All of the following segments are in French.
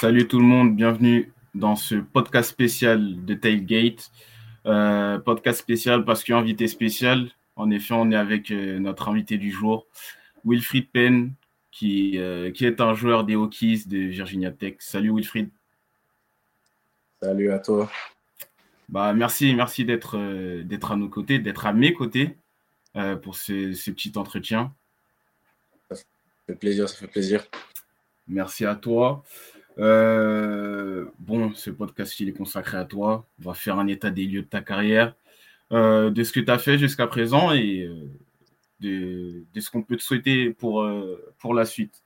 Salut tout le monde, bienvenue dans ce podcast spécial de Tailgate. Euh, podcast spécial parce qu'invité spécial. En effet, on est avec euh, notre invité du jour, Wilfried Penn, qui, euh, qui est un joueur des Hokies de Virginia Tech. Salut Wilfried. Salut à toi. Bah, merci, merci d'être d'être à nos côtés, d'être à mes côtés pour ce, ce petit entretien. Ça fait plaisir, ça fait plaisir. Merci à toi. Euh, bon, ce podcast, il est consacré à toi. On va faire un état des lieux de ta carrière, euh, de ce que tu as fait jusqu'à présent et euh, de, ce qu'on peut te souhaiter pour, pour la suite.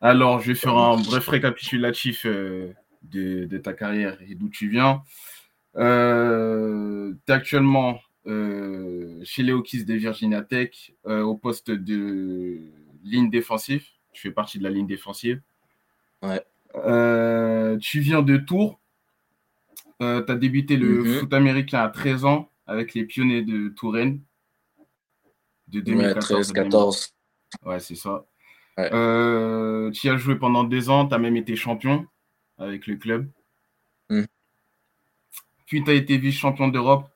Alors, je vais faire un bref récapitulatif de, ta carrière et d'où tu viens. tu es actuellement chez les Hokies de Virginia Tech au poste de ligne défensive. Tu fais partie de la ligne défensive. Euh, tu viens de Tours. Euh, tu as débuté le mhm. foot américain à 13 ans avec les pionniers de Touraine. De 2014. 14. Ouais, c'est ça. Euh, tu as joué pendant deux ans. Tu as même été champion avec le club. Mhm. Puis tu as été vice-champion d'Europe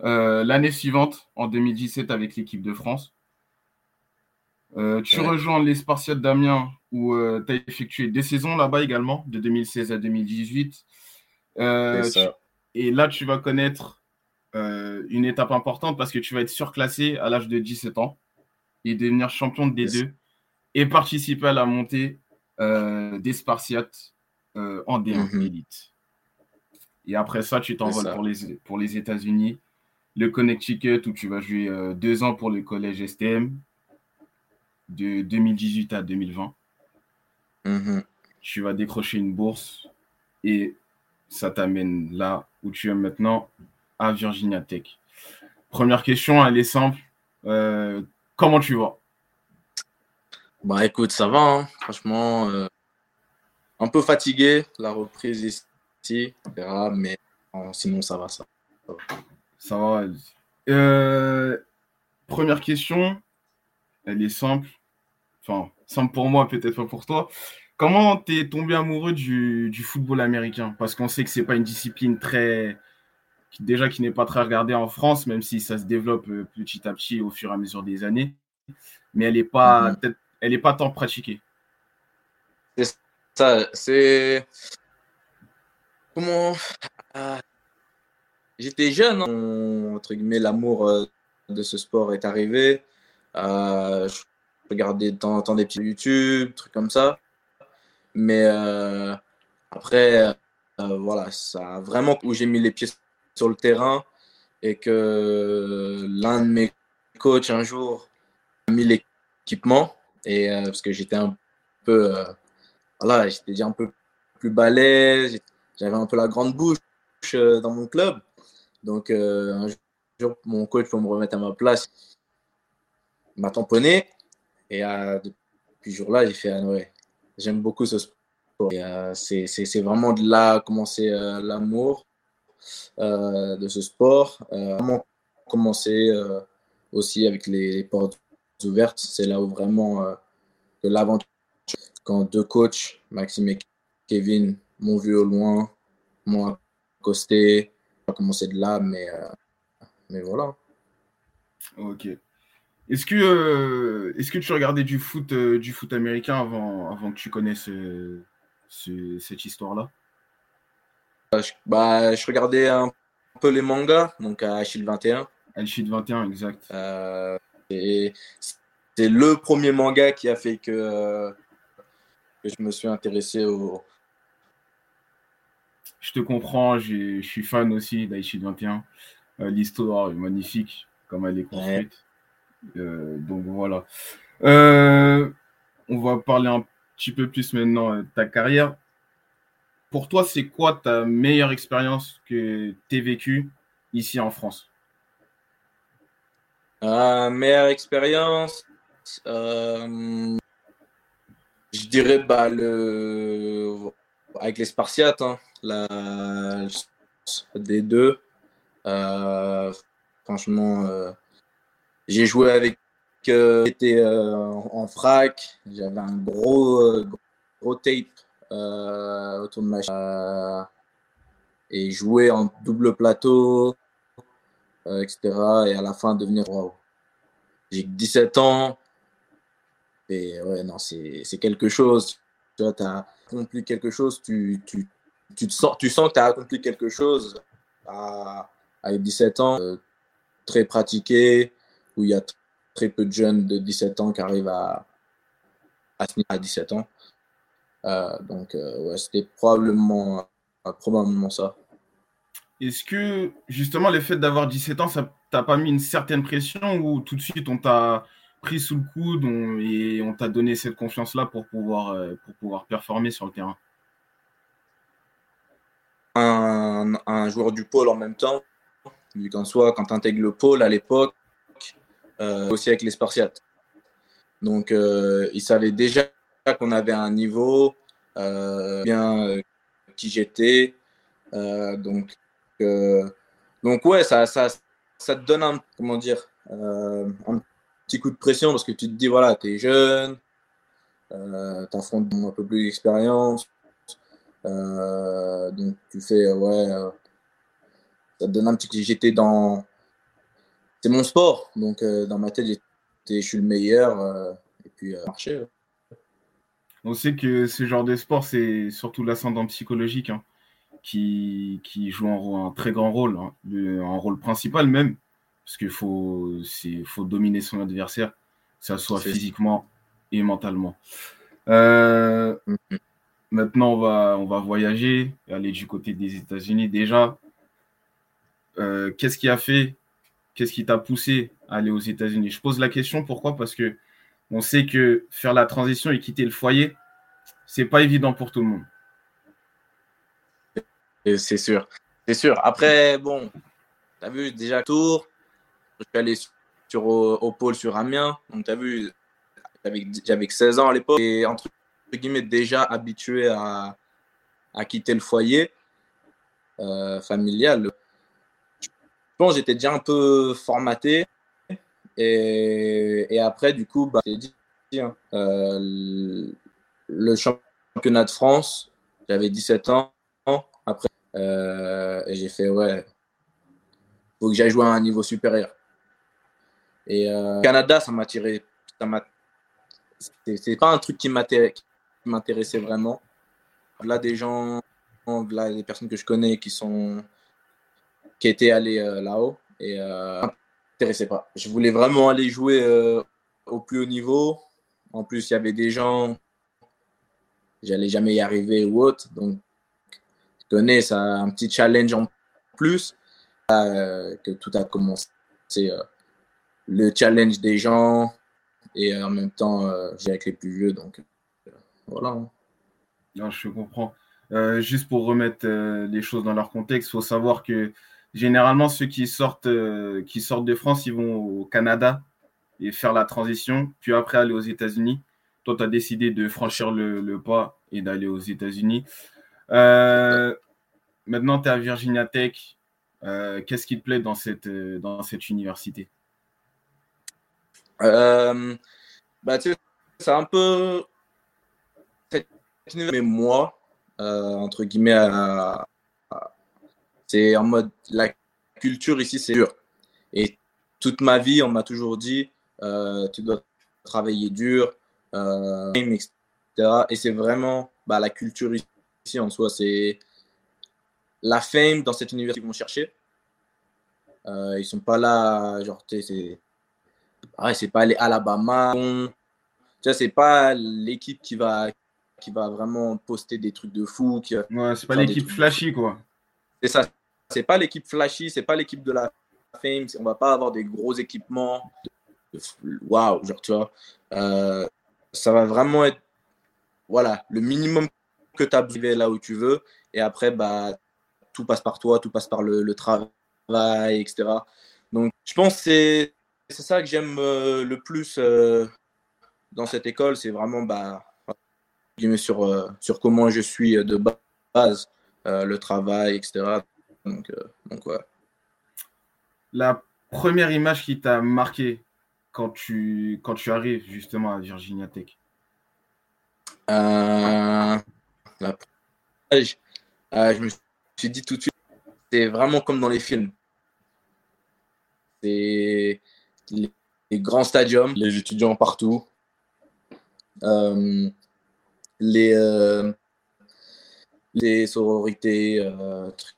l'année suivante, en 2017, avec l'équipe de France. Tu rejoins les Spartiates d'Amiens où euh, tu as effectué des saisons là-bas également, de 2016 à 2018. Euh, et là, tu vas connaître euh, une étape importante parce que tu vas être surclassé à l'âge de 17 ans et devenir champion de D2 et participer à la montée des Spartiates en D1 mhm. Elite. Et après ça, tu t'envoles pour les, pour les États-Unis, le Connecticut, où tu vas jouer deux ans pour le collège STM de 2018 à 2020. Mhm. Tu vas décrocher une bourse et ça t'amène là où tu es maintenant, à Virginia Tech. Première question, elle est simple. Euh, comment tu vas? Bah écoute, ça va. Hein. Franchement, euh, un peu fatigué, la reprise ici, mais euh, sinon ça va, ça. Ça va. première question, elle est simple. Enfin, simple pour moi, peut-être pas pour toi. Comment t'es tombé amoureux du, football américain? Parce qu'on sait que c'est pas une discipline très déjà qui n'est pas très regardée en France, même si ça se développe euh, petit à petit au fur et à mesure des années, mais elle n'est pas mhm. elle est pas tant pratiquée. C'est ça, c'est comment ah, j'étais jeune, hein. entre guillemets, l'amour euh, de ce sport est arrivé. Euh, regarder de temps en temps des petits YouTube, trucs comme ça. Mais euh, après, euh, voilà, ça vraiment où j'ai mis les pieds sur le terrain et que l'un de mes coachs un jour a mis l'équipement et euh, parce que j'étais un peu, voilà, j'étais déjà un peu plus balèze, j'avais un peu la grande bouche dans mon club. Donc un jour, mon coach pour me remettre à ma place, m'a tamponné et euh, depuis ce jour-là, j'ai fait, ah, ouais, j'aime beaucoup ce sport. Euh, c'est vraiment de là commencer euh, l'amour de ce sport. vraiment commencer aussi avec les, portes ouvertes. C'est là où vraiment que l'aventure, quand deux coachs, Maxime et Kevin, m'ont vu au loin, m'ont accosté, a commencé de là, mais, mais voilà. Ok. Est-ce que, euh, est-ce que tu regardais du foot, euh, du foot américain avant, avant que tu connaisses euh, cette histoire-là? Je, bah, je regardais un peu les mangas, donc à Achille 21. Achille 21, exact. et c'est le premier manga qui a fait que, que je me suis intéressé au. Je te comprends, je suis fan aussi d'Achille 21. L'histoire est magnifique, comme elle est construite. Donc voilà. Euh, on va parler un petit peu plus maintenant de ta carrière. Pour toi, c'est quoi ta meilleure expérience que tu as vécue ici en France? Euh, Meilleure expérience, je dirais bah, le... avec les Spartiates, hein, la... des deux. franchement, j'ai joué avec euh, j'étais euh, en frac, j'avais un gros, euh, gros tape autour de ma et jouer en double plateau, etc. Et à la fin devenir wow. J'ai 17 ans. Et ouais, non, c'est quelque chose. Tu vois, as accompli quelque chose, tu, tu, tu, sens, tu sens que tu as accompli quelque chose à, à 17 ans, très pratiqué, où il y a très peu de jeunes de 17 ans qui arrivent à, à à 17 ans. Euh, donc, euh, ouais, c'était probablement, probablement ça. Est-ce que, justement, le fait d'avoir 17 ans, ça t'a pas mis une certaine pression ou tout de suite on t'a pris sous le coude et on t'a donné cette confiance-là pour pouvoir, pour pouvoir performer sur le terrain? Un, joueur du pôle en même temps, vu qu'en soi, quand tu intègres le pôle à l'époque, euh, aussi avec les Spartiates. Donc, euh, ils savaient déjà qu'on avait un niveau, euh, bien qui j'étais. donc, donc, ouais, ça, ça, ça te donne un, comment dire, un petit coup de pression parce que tu te dis, voilà, tu es jeune, tu affrontes un peu plus d'expérience, euh, donc tu fais, ouais, euh, ça te donne un petit. J'étais dans. C'est mon sport, donc euh, dans ma tête, je suis le meilleur. et puis, marcher. On sait que ce genre de sport, c'est surtout l'ascendant psychologique hein, qui, qui, joue un, un, très grand rôle, hein, un rôle principal même, parce qu'il faut, faut dominer son adversaire, que ce soit physiquement et mentalement. Euh, mm-hmm. Maintenant, on va, on va voyager, aller du côté des États-Unis. Déjà, euh, qu'est-ce qui a fait, qu'est-ce qui t'a poussé à aller aux États-Unis? Je pose la question pourquoi? Parce que on sait que faire la transition et quitter le foyer, c'est pas évident pour tout le monde. C'est sûr, c'est sûr. Après, bon, tu as vu déjà tour, je suis allé sur, au, pôle sur Amiens, donc tu as vu, j'avais 16 ans à l'époque, et entre guillemets, déjà habitué à, à quitter le foyer euh, familial. Pense j'étais déjà un peu formaté. Et, après, du coup, bah, j'ai dit, hein, euh, le championnat de France, j'avais 17 ans. Après, euh, et j'ai fait, ouais, faut que j'aille jouer à un niveau supérieur. Et Canada, ça m'a tiré. C'est pas un truc qui m'intéressait vraiment. Là, des gens, là, des personnes que je connais qui sont qui étaient allés euh, là-haut et euh, m'intéressait pas. Je voulais vraiment aller jouer euh, au plus haut niveau. En plus, il y avait des gens, j'allais jamais y arriver ou autre. Donc, je connais ça, un petit challenge en plus. Euh, que tout a commencé. C'est le challenge des gens et en même temps, j'ai avec les plus vieux. Donc, voilà. Hein. Non, je comprends. Juste pour remettre les choses dans leur contexte, il faut savoir que généralement, ceux qui sortent, euh, qui sortent de France, ils vont au Canada et faire la transition, puis après aller aux États-Unis. Toi, tu as décidé de franchir le, pas et d'aller aux États-Unis. maintenant, tu es à Virginia Tech. Qu'est-ce qui te plaît dans cette, dans cette université? Bah, C'est un peu mais moi, euh, entre guillemets, c'est en mode la culture ici, c'est dur. Et toute ma vie, on m'a toujours dit, euh, tu dois travailler dur, euh, etc. Et c'est vraiment bah, la culture ici en soi, c'est la fame dans cette université qu'ils vont chercher. Euh, ils sont pas là, genre, c'est ah c'est pas les Alabama. Tu sais, c'est pas l'équipe qui va qui va vraiment poster des trucs de fou. Qui, ouais, c'est pas l'équipe flashy, quoi. C'est ça. C'est pas l'équipe flashy, c'est pas l'équipe de la fame. On va pas avoir des gros équipements. Waouh, genre, tu vois. Euh, ça va vraiment être voilà, le minimum que tu as besoin là où tu veux. Et après, bah, tout passe par toi, tout passe par le, travail, etc. Donc, je pense que c'est ça que j'aime euh, le plus euh, dans cette école. C'est vraiment bah, sur, sur comment je suis de base, le travail, etc. Donc, donc ouais. La première image qui t'a marqué quand tu, quand tu arrives justement à Virginia Tech? Euh, la je me suis dit tout de suite, c'est vraiment comme dans les films. C'est les, grands stadiums, les étudiants partout, euh, les, euh, les sororités, euh, trucs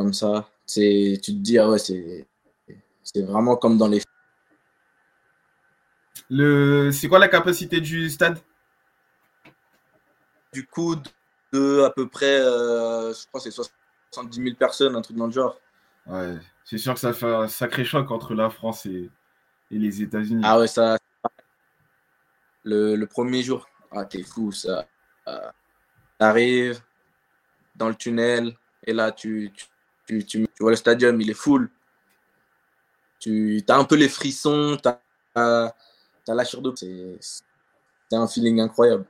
comme ça. Tu te dis, ah ouais, c'est vraiment comme dans les films. C'est quoi la capacité du stade? Du coup, de à peu près, je crois c'est 70 000 personnes, un truc dans le genre. Ouais, c'est sûr que ça fait un sacré choc entre la France et, les États-Unis. Ah ouais, ça. Le, premier jour, ah t'es fou, ça. Euh, T'arrives dans le tunnel et là, tu, tu, tu, vois le stadium, il est full. Tu as un peu les frissons, tu as, la chair d'eau. C'est un feeling incroyable.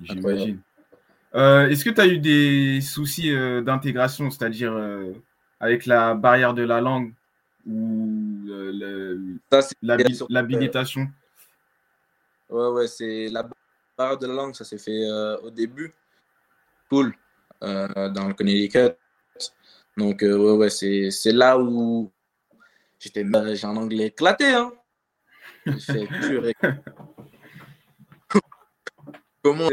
J'imagine. Euh, est-ce que tu as eu des soucis euh, d'intégration, c'est-à-dire euh, avec la barrière de la langue ou l'habilitation? Ouais, ouais, c'est la barrière de la langue, ça s'est fait au début. Cool, dans le Connecticut. Donc, ouais, ouais, c'est là où j'étais, j'ai un anglais éclaté. Hein. Comment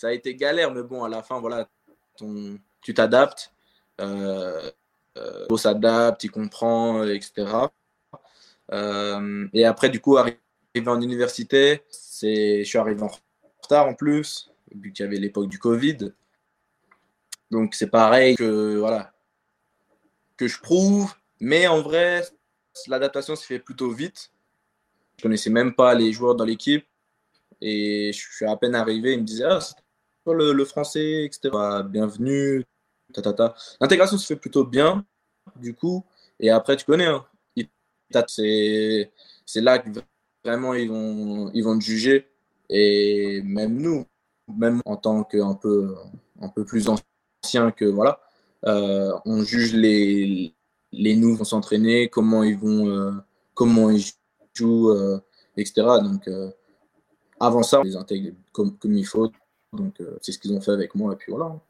ça a été galère, mais bon, à la fin, voilà, ton, tu t'adaptes. Euh, euh, s'adapte, il comprend, etc. Euh, et après, du coup, arrivé en université, je suis arrivé en retard en plus, vu qu'il y avait l'époque du Covid. Donc c'est pareil que voilà que je prouve, mais en vrai, l'adaptation se fait plutôt vite. Je connaissais même pas les joueurs dans l'équipe et je suis à peine arrivé, ils me disaient ah, le, français, etc. Bienvenue, ta, L'intégration se fait plutôt bien, du coup. Et après, tu connais, hein, c'est là que vraiment ils vont, ils vont te juger. Et même nous, même en tant qu'un peu, un peu plus ancien que voilà, euh, on juge les, les nouveaux s'entraîner, comment ils vont, euh, comment ils jouent, euh, etc. Donc, avant ça, on les intègre comme, comme il faut. Donc, c'est ce qu'ils ont fait avec moi. Et puis voilà.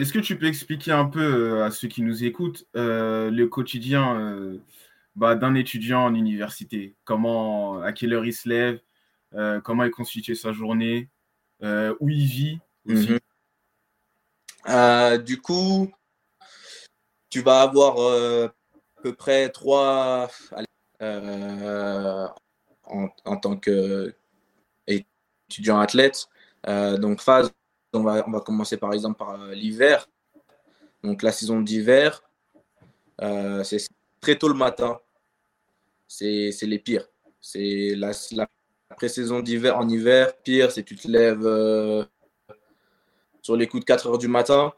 Est-ce que tu peux expliquer un peu à ceux qui nous écoutent le quotidien bah, d'un étudiant en université? Comment, à quelle heure il se lève Comment il constitue sa journée Où il vit aussi? Mhm. Du coup, tu vas avoir à peu près trois en, en, tant qu'étudiant athlète. Euh, donc, phase, on va, on va commencer par exemple par euh, l'hiver. Donc, la saison d'hiver, euh, c'est très tôt le matin. C'est les pires. C'est la, la pré-saison d'hiver en hiver. Pire, c'est tu te lèves sur les coups de 4 heures du matin.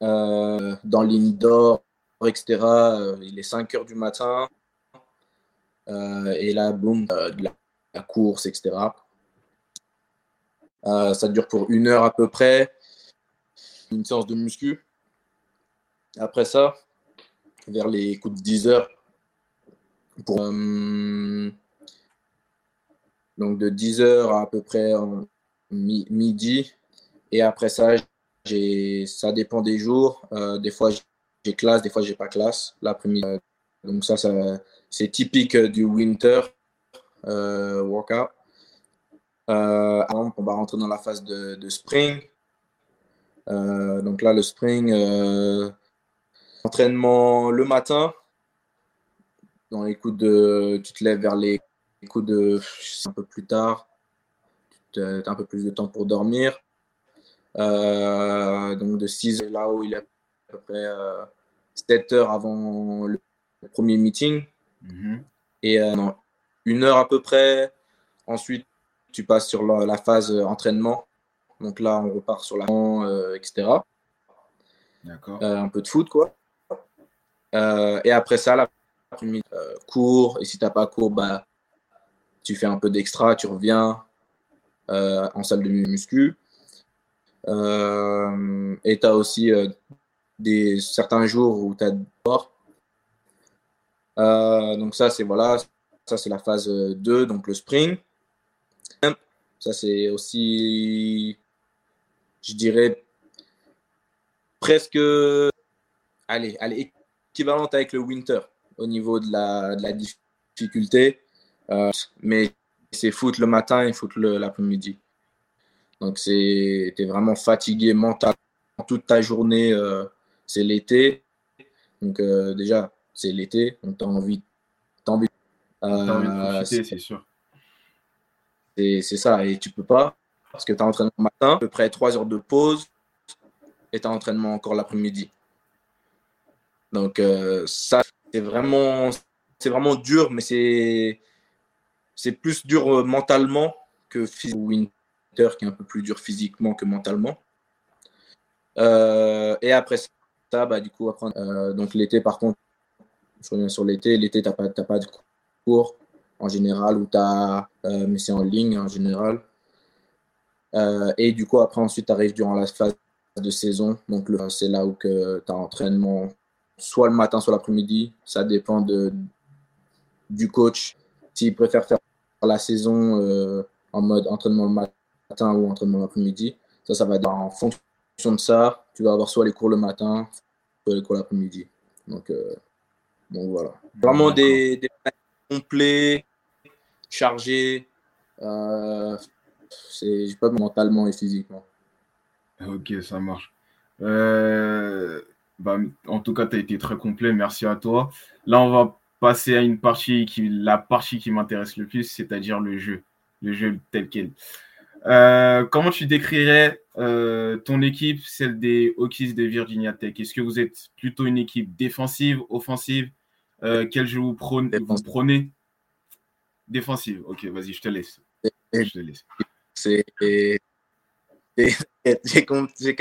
dans l'indoor, etc. il est 5 heures du matin. et là, boum, la, course, etc. Euh, ça dure pour une heure à peu près. Une séance de muscu. Après ça, vers les coups de 10 heures, pour, euh, donc de 10 heures à peu près midi. Et après ça, ça dépend des jours. Euh, des fois, j'ai classe, des fois, j'ai pas classe l'après-midi. donc ça, ça c'est typique du winter workout. Euh, on va rentrer dans la phase de, spring. Euh, donc là, le spring, euh, entraînement le matin. Dans les de, tu te lèves vers les coups de, un peu plus tard. Tu as un peu plus de temps pour dormir. Donc de 6 heures, là où il est à peu près 7 heures avant le, premier meeting. Mm-hmm. Et une heure à peu près. Ensuite, tu passes sur la, phase euh, entraînement. Donc là, on repart sur la euh, etc. D'accord. Euh, un peu de foot, quoi. et après ça, la cours. Et si tu n'as pas cours, bah, tu fais un peu d'extra, tu reviens en salle de muscu. Et tu as aussi des, certains jours où tu as sport. donc ça, c'est voilà, ça c'est la phase 2, donc le spring. Ça, c'est aussi, je dirais, presque, allez, allez, équivalente avec le winter au niveau de la, de la difficulté. Euh, mais c'est foot le matin et foot l'après-midi. Donc, tu es vraiment fatigué mentalement toute ta journée. Euh, c'est l'été. Donc, euh, déjà, c'est l'été. Donc, tu as envie, as envie, c'est sûr. C'est ça. Et tu peux pas parce que tu as entraînement le matin, à peu près 3 heures de pause et tu as entraînement encore l'après-midi. Donc, ça, c'est vraiment, vraiment dur, mais c'est plus dur euh, mentalement que Qui est un peu plus dur physiquement que mentalement. Euh, et après ça, bah, du coup, après, euh, donc l'été, par contre, je reviens sur l'été. L'été, tu n'as pas, pas de cours en général, ou as, mais c'est en ligne en général. et du coup, après, ensuite, tu arrives durant la phase de saison. Donc, c'est là où tu as entraînement soit le matin, soit l'après-midi. Ça dépend de, du coach. S'il préfère faire la saison euh, en mode entraînement le matin ou entraînement l'après-midi. Ça, ça va être en fonction de ça. Tu vas avoir soit les cours le matin, soit les cours l'après-midi. Donc, euh, donc voilà. Vraiment des, des complets, chargés. Euh, c'est pas mentalement et physiquement. Ok, ça marche. Euh, bah, en tout cas, tu as été très complet. Merci à toi. Là, on va passer à une partie qui, la partie qui m'intéresse le plus, c'est-à-dire le jeu, le jeu tel quel. Euh, comment tu décrirais euh, ton équipe, celle des Hokies de Virginia Tech? Est-ce que vous êtes plutôt une équipe défensive, offensive? Euh, Quel jeu vous, prenez Défensive. Ok, vas-y, je te laisse. Je te laisse. C'est. J'ai compris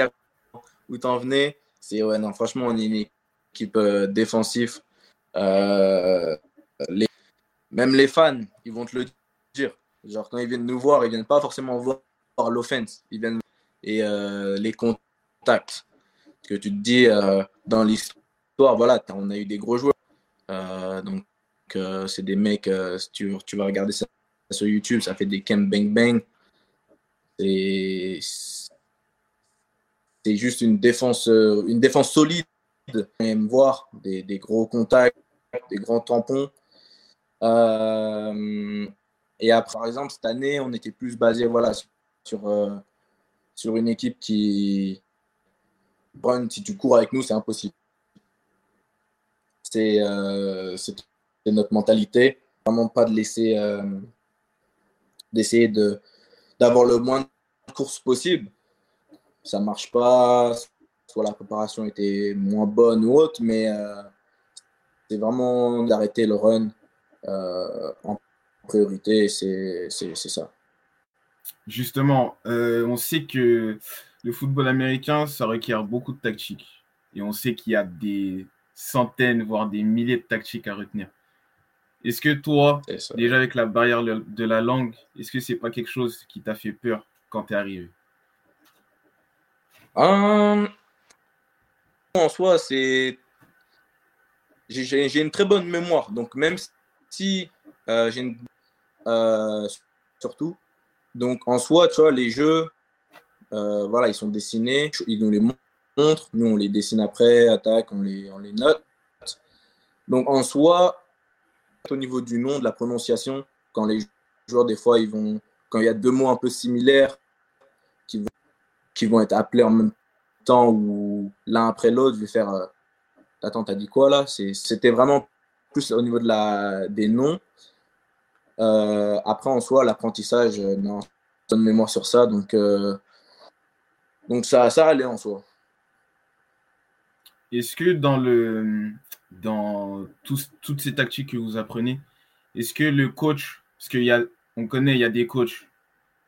où t'en venais. C'est ouais, non, franchement, on est une équipe défensive les, même les fans, ils vont te le dire. Genre, quand ils viennent nous voir, ils viennent pas forcément voir l'offense. Ils viennent et euh, les contacts. Que tu te dis euh, dans l'histoire, voilà, on a eu des gros joueurs. donc, c'est des mecs, si tu, tu, vas regarder ça sur YouTube, ça fait des camp bang bang. C'est juste une défense, une défense solide. Même voir des, des, gros contacts, des grands tampons. Euh, et après, par exemple, cette année, on était plus basé voilà, sur, euh, sur une équipe qui. Bon, si tu cours avec nous, c'est impossible. C'est euh, notre mentalité. Vraiment pas de laisser. d'essayer de d'avoir le moins de courses possible. Ça marche pas. Soit la préparation était moins bonne ou autre, mais c'est vraiment d'arrêter le run euh, en priorité, c'est ça. Justement, euh, on sait que le football américain, ça requiert beaucoup de tactique. Et on sait qu'il y a des centaines, voire des milliers de tactiques à retenir. Est-ce que toi, déjà avec la barrière de la langue, est-ce que c'est pas quelque chose qui t'a fait peur quand tu es arrivé En soi, c'est j'ai une très bonne mémoire. Donc, même si euh, j'ai une. Euh, surtout. Donc, en soi, tu vois, les jeux, euh, voilà, ils sont dessinés, ils nous les montrent. Nous, on les dessine après, attaque, on les, on les note. Donc, en soi, au niveau du nom, de la prononciation, quand les joueurs, des fois, ils vont. Quand il y a deux mots un peu similaires qui vont, qui vont être appelés en même temps ou l'un après l'autre, je vais faire Attends, t'as dit quoi là? C'était vraiment plus au niveau de la, des noms. Euh, après, en soi, l'apprentissage, euh, non, bonne mémoire sur ça. Donc, euh, donc ça, ça allait en soi. Est-ce que dans, le, dans toutes ces tactiques que vous apprenez, est-ce que le coach, parce qu'on connaît, il y a des coachs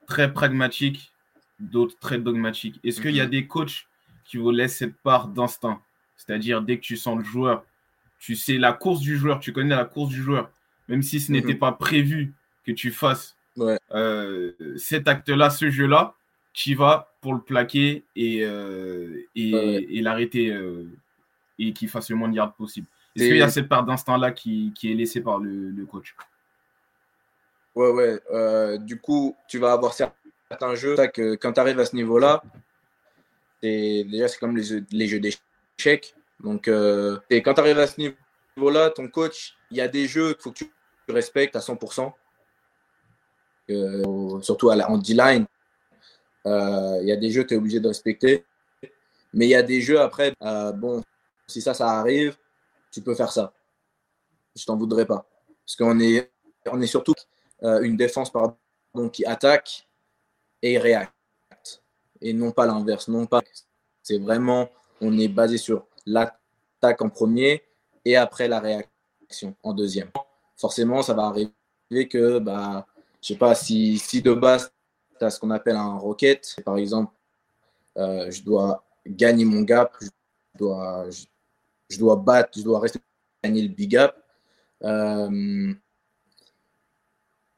très pragmatiques, d'autres très dogmatiques. Est-ce qu'il y a mhm. des coachs qui vous laissent cette part d'instinct? C'est-à-dire, dès que tu sens le joueur, tu sais la course du joueur, tu connais la course du joueur, même si ce n'était mhm. pas prévu que tu fasses euh, cet acte-là, ce jeu-là, tu vas pour le plaquer et, euh, et, l'arrêter euh, et qu'il fasse le moins de yards possible. Est-ce qu'il y a cette part d'instinct-là qui, est laissée par le, coach? Ouais, ouais. du coup, tu vas avoir certains jeux, que quand tu arrives à ce niveau-là, déjà c'est comme les, les jeux d'échecs. Donc, et quand tu arrives à ce niveau-là, ton coach, il y a des jeux qu'il faut que tu respectes à 100%. Euh, surtout en D-line, euh, il y a des jeux que tu es obligé de respecter. Mais il y a des jeux après, bon, si ça, ça arrive, tu peux faire ça. Je t'en voudrais pas. Parce qu'on est, on est surtout une défense pardon, qui attaque et réacte. Et non pas l'inverse. Non pas. C'est vraiment, on est basé sur l'attaque en premier et après la réaction en deuxième. Forcément, ça va arriver que, bah, je sais pas, si, si de base, tu as ce qu'on appelle un rocket, par exemple, euh, je dois gagner mon gap, je dois, je, dois battre, je dois rester gagner le big gap. Euh,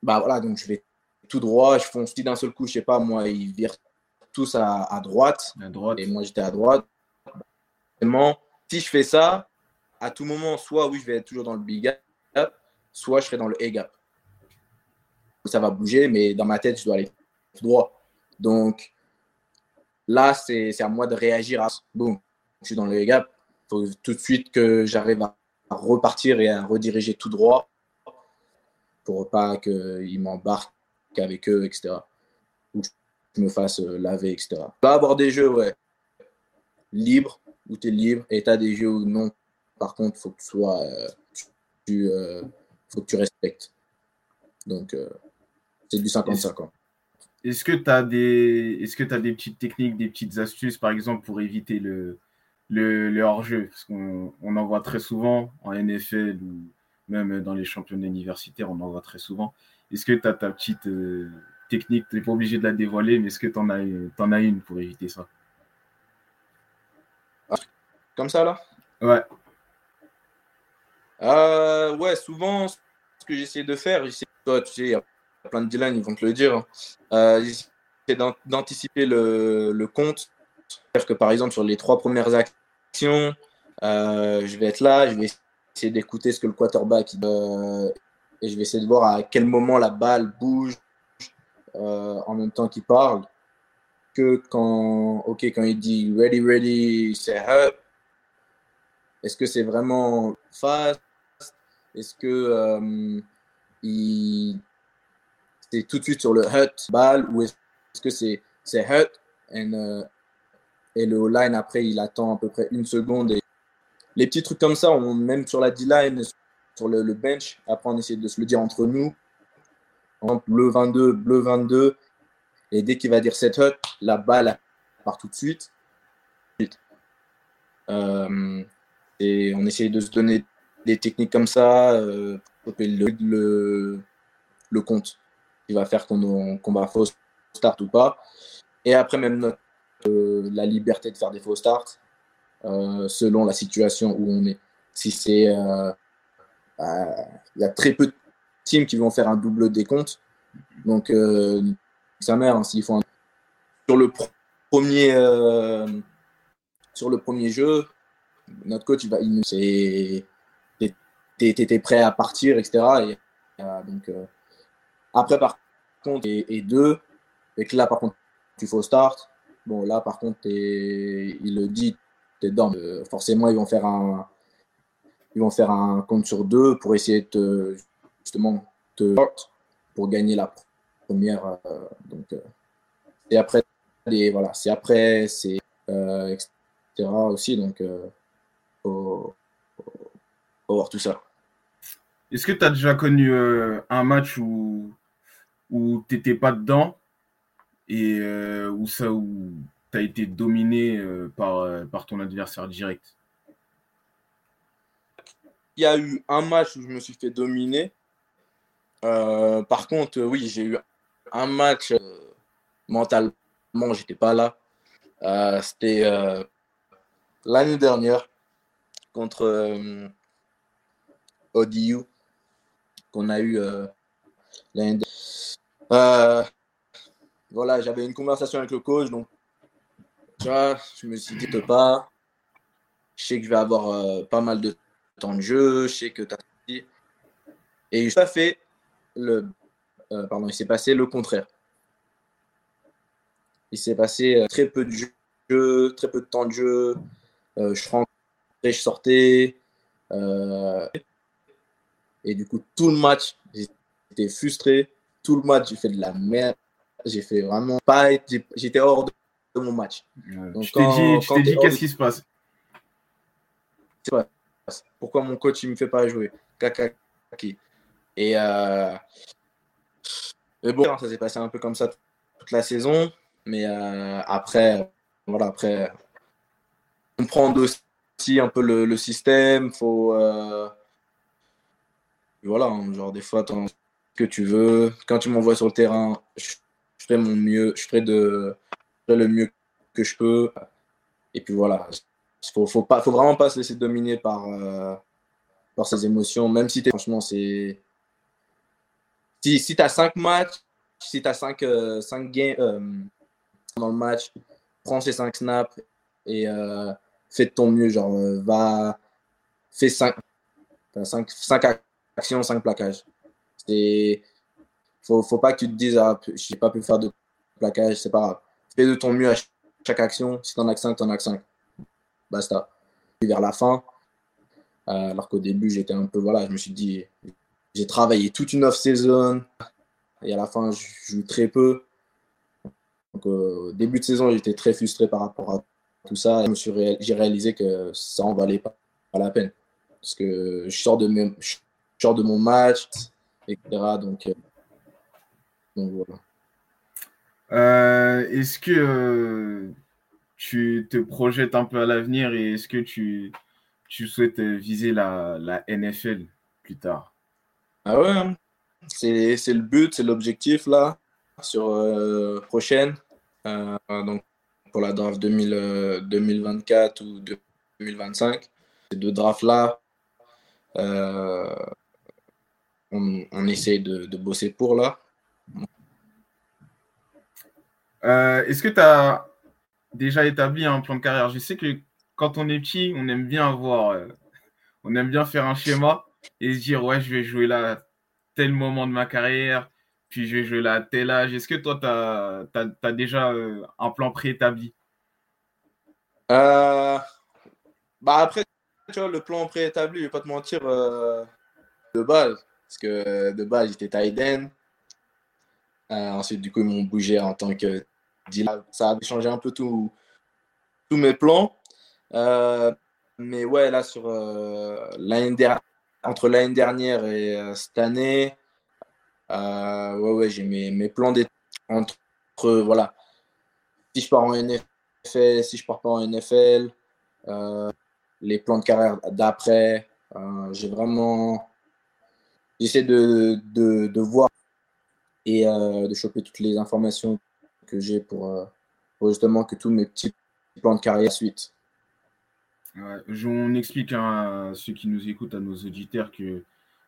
bah voilà, donc je vais tout droit, je fonce d'un seul coup, je sais pas, moi, ils virent tous à, à, droite, à droite, et moi j'étais à droite. Si je fais ça, à tout moment, soit oui, je vais être toujours dans le big gap, soit je serai dans le A gap. Ça va bouger, mais dans ma tête, je dois aller droit. Donc là, c'est à moi de réagir à bon, je suis dans le A gap. Il faut tout de suite que j'arrive à repartir et à rediriger tout droit pour pas qu'ils m'embarquent avec eux, etc. Ou je me fasse euh, laver, etc. Pas avoir des jeux, ouais, libres, où tu es libre, et tu as des jeux où non. Par contre, il faut que tu sois. Euh, euh, faut que tu respectes. Donc, c'est du 50-50. Est-ce que tu as des est-ce que tu as des petites techniques, des petites astuces par exemple pour éviter le le, hors-jeu? Parce qu'on on en voit très souvent en NFL ou même dans les championnats universitaires, on en voit très souvent. Est-ce que tu as ta petite euh, technique? Tu n'es pas obligé de la dévoiler, mais est-ce que tu en, as, en as une pour éviter ça? Comme ça, là? Ouais. Euh, ouais, souvent, ce que j'essaie de faire, toi, tu sais, il y a plein de dealers, ils vont te le dire. Hein. Euh, j'essaie d'anticiper le, le, compte. C'est-à-dire que, par exemple, sur les trois premières actions, je vais être là, je vais essayer d'écouter ce que le quarterback euh, et je vais essayer de voir à quel moment la balle bouge euh, en même temps qu'il parle. Que quand, ok, quand il dit ready, ready, c'est up. Est-ce que c'est vraiment fast? Est-ce que euh, il c'est tout de suite sur le hut balle ou est-ce que c'est c'est hut and, et le line après il attend à peu près une seconde et les petits trucs comme ça, on, même sur la D-line, sur le, bench, après on essaie de se le dire entre nous. bleu 22, bleu 22. Et dès qu'il va dire set hut, la balle part tout de suite. Euh, et on essaie de se donner des techniques comme ça, euh, le, le, compte qui va faire qu'on va faux start ou pas. Et après, même euh, la liberté de faire des faux starts. Euh, selon la situation où on est. Si c'est. Euh, il y a très peu de teams qui vont faire un double décompte. Donc, sa mère, hein, s'ils font un... Sur le premier. sur le premier jeu, notre coach, il va. C'est. T'es prêt à partir, etc. Et, donc, après, par contre, et, deux, et que là, par contre, tu fais start. Bon, là, par contre, il le dit, dedans. Euh, forcément, ils vont faire un, ils vont faire un compte sur deux pour essayer de justement te pour gagner la première. Euh, donc, euh, et après, les, voilà, c'est après, c'est etc. aussi. Donc, faut, voir tout ça. Est-ce que tu as déjà connu un match où, où tu n'étais pas dedans et où ça où tu as été dominé euh, par, euh, par ton adversaire direct? Il y a eu un match où je me suis fait dominer. Euh, par contre, oui, j'ai eu un match mentalement, j'étais pas là. C'était l'année dernière contre ODU qu'on a eu l'année dernière. voilà, j'avais une conversation avec le coach, donc je me suis dit, pas. Je sais que je vais avoir euh, pas mal de temps de jeu. Je sais que tu as. Et pas fait le. Euh, pardon, il s'est passé le contraire. il s'est passé très peu de jeu, très peu de temps de jeu. je rentrais, je sortais. Et du coup, tout le match, j'étais frustré. Tout le match, j'ai fait de la merde. J'ai fait vraiment pas. J'étais hors de, mon match. Donc, je t'ai dit, qu'est-ce qui se passe? Pourquoi mon coach il me fait pas jouer? Et, euh, bon, ça s'est passé un peu comme ça toute la saison. Mais euh, après, voilà, après, comprendre aussi un peu le, système. Faut, euh, voilà, hein, genre des fois, ce que tu veux. Quand tu m'envoies sur le terrain, je, ferai mon mieux, je ferai, de, le mieux que je peux. Et puis voilà, faut, faut, faut vraiment pas se laisser dominer par, euh, par ses émotions, même si franchement, c'est. Si, si tu as 5 matchs, si tu as 5, games euh, dans le match, prends ces 5 snaps et euh, fais de ton mieux. Genre, va. Fais 5. 5, actions, 5 plaquages. Il faut, faut pas que tu te dises, ah, je n'ai pas pu faire de plaquage, c'est pas grave. Fais de ton mieux à chaque action. Si tu en as 5, tu en as 5 basta. Vers la fin, euh, alors qu'au début, j'étais un peu, voilà, je me suis dit, j'ai travaillé toute une off-saison, et à la fin, je joue très peu. Donc, euh, au début de saison, j'étais très frustré par rapport à tout ça. J'ai réalisé que ça en valait pas, la peine. Parce que je sors de, je sors de mon match, etc. Donc, euh, donc voilà. Est-ce que tu te projettes un peu à l'avenir et est-ce que tu, tu souhaites viser la, la NFL plus tard? Ah ouais, hein. c'est, c'est le but, c'est l'objectif là, sur euh, prochaine. Euh, donc pour la draft 2000, 2024 euh, ou 2025. Ces deux drafts là, on, on, essaie de, de, bosser pour là. est-ce que tu as déjà établi un plan de carrière? Je sais que quand on est petit, on aime bien avoir, euh, on aime bien faire un schéma et se dire ouais, je vais jouer là tel moment de ma carrière, puis je vais jouer là à tel âge. Est-ce que toi, tu as, déjà euh, un plan préétabli? Euh, Bah après, tu vois, le plan préétabli, je vais pas te mentir, de base, parce que de base, j'étais Tiden. ensuite, du coup, ils m'ont bougé en tant que ça a changé un peu tous mes plans. Euh, mais ouais, là, sur euh, l'année dernière, entre l'année dernière et euh, cette année, ouais, ouais, j'ai mes, mes plans entre, voilà, si je pars en NFL, si je pars pas en NFL, les plans de carrière d'après, j'ai vraiment, j'essaie de, de, de, voir et de choper toutes les informations que j'ai euh, pour, justement que tous mes petits plans de carrière suite. on explique à ceux qui nous écoutent, à nos auditeurs, que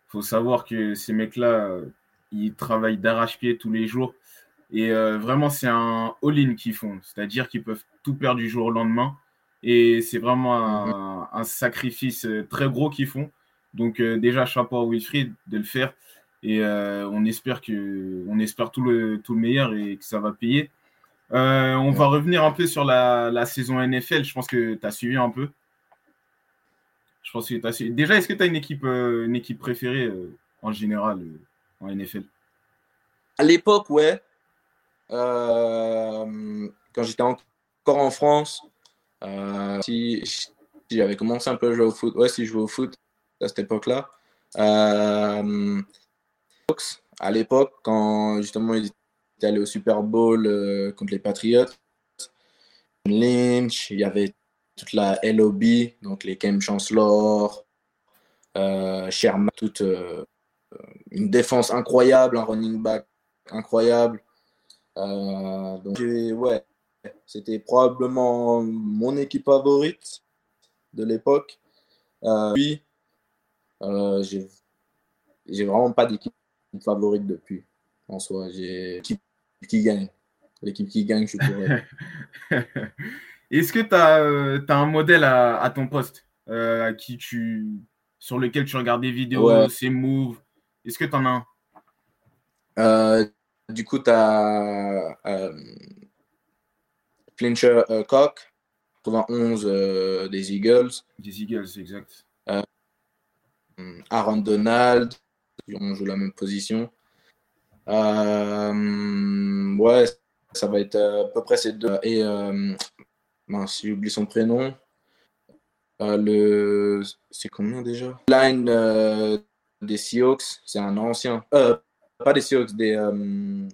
faut savoir que ces mecs-là, ils travaillent d'arrache-pied tous les jours. Et euh, vraiment, c'est un all-in qu'ils font. C'est-à-dire qu'ils peuvent tout perdre du jour au lendemain. Et c'est vraiment un, mhm. sacrifice euh, très gros qu'ils font. Donc, déjà, chapeau à Wilfried de le faire. Et euh, on espère tout le, meilleur et que ça va payer. Euh, on va revenir un peu sur la, saison NFL. Je pense que tu as suivi un peu. Je pense que as suivi. Déjà, est-ce que tu as une équipe, euh, préférée en général en NFL À l'époque, ouais. quand j'étais encore en France, si j'avais commencé un peu à jouer au foot, ouais, si je jouais au foot à cette époque-là à l'époque, quand justement il était allé au Super Bowl euh, contre les Patriots. Lynch, il y avait toute la LOB, donc les Cam Chancellor, euh, Sherman, toute euh, une défense incroyable, un running back incroyable. donc, ouais, c'était probablement mon équipe favorite de l'époque. oui, j'ai vraiment pas d'équipe favorite depuis, en soi. J'ai l'équipe qui gagne. L'équipe qui gagne, je suis pour Est-ce que tu as, euh, un modèle à, ton poste euh, à qui tu, sur lequel tu regardes des vidéos, ses moves? Est-ce que tu en as un? Euh, Du coup, tu as Flincher Cock, 91 des Eagles. Des Eagles, exact. Aaron Donald, on joue la même position. ouais, ça va être à peu près ces deux. Et mince, j'ai oublié son prénom. le... C'est combien déjà? Line des Seahawks, c'est un ancien. Euh, pas des Seahawks, des, euh,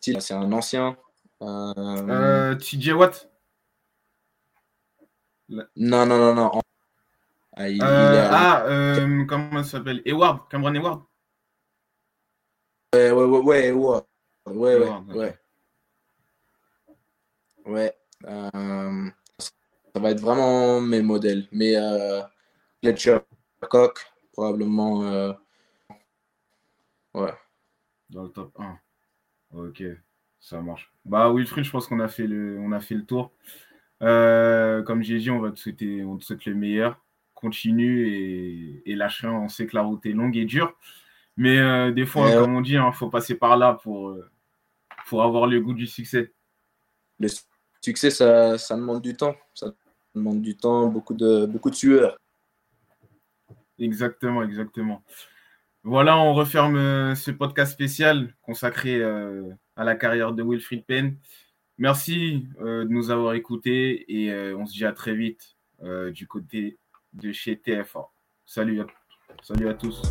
c'est un ancien. Euh... euh TJ Watt Non, non, non, non. Ah, il, euh, ah comment ça s'appelle? Eward, Cameron Eward Ouais, ouais, ouais, ouais, Eward. Ouais, ouais, ouais. Ouais. ça va être vraiment mes modèles. Mais Fletcher Cock, probablement. Euh, ouais. Dans le top 1. Ok, ça marche. Bah Wilfried, je pense qu'on a fait le, on a fait le tour. Euh, comme j'ai dit, on va te souhaiter, on te souhaite le meilleur. Continue et, et lâche rien. On sait que la route est longue et dure. Mais euh, des fois, comme on dit, il hein, faut passer par là pour, pour avoir le goût du succès. Le succès, ça, ça demande du temps. Ça demande du temps, beaucoup de, beaucoup de sueur. Exactement, exactement. Voilà, on referme euh, ce podcast spécial consacré euh, à la carrière de Wilfried Penn. Merci euh, de nous avoir écoutés et on se dit à très vite du côté de chez TFA. Salut salut à tous.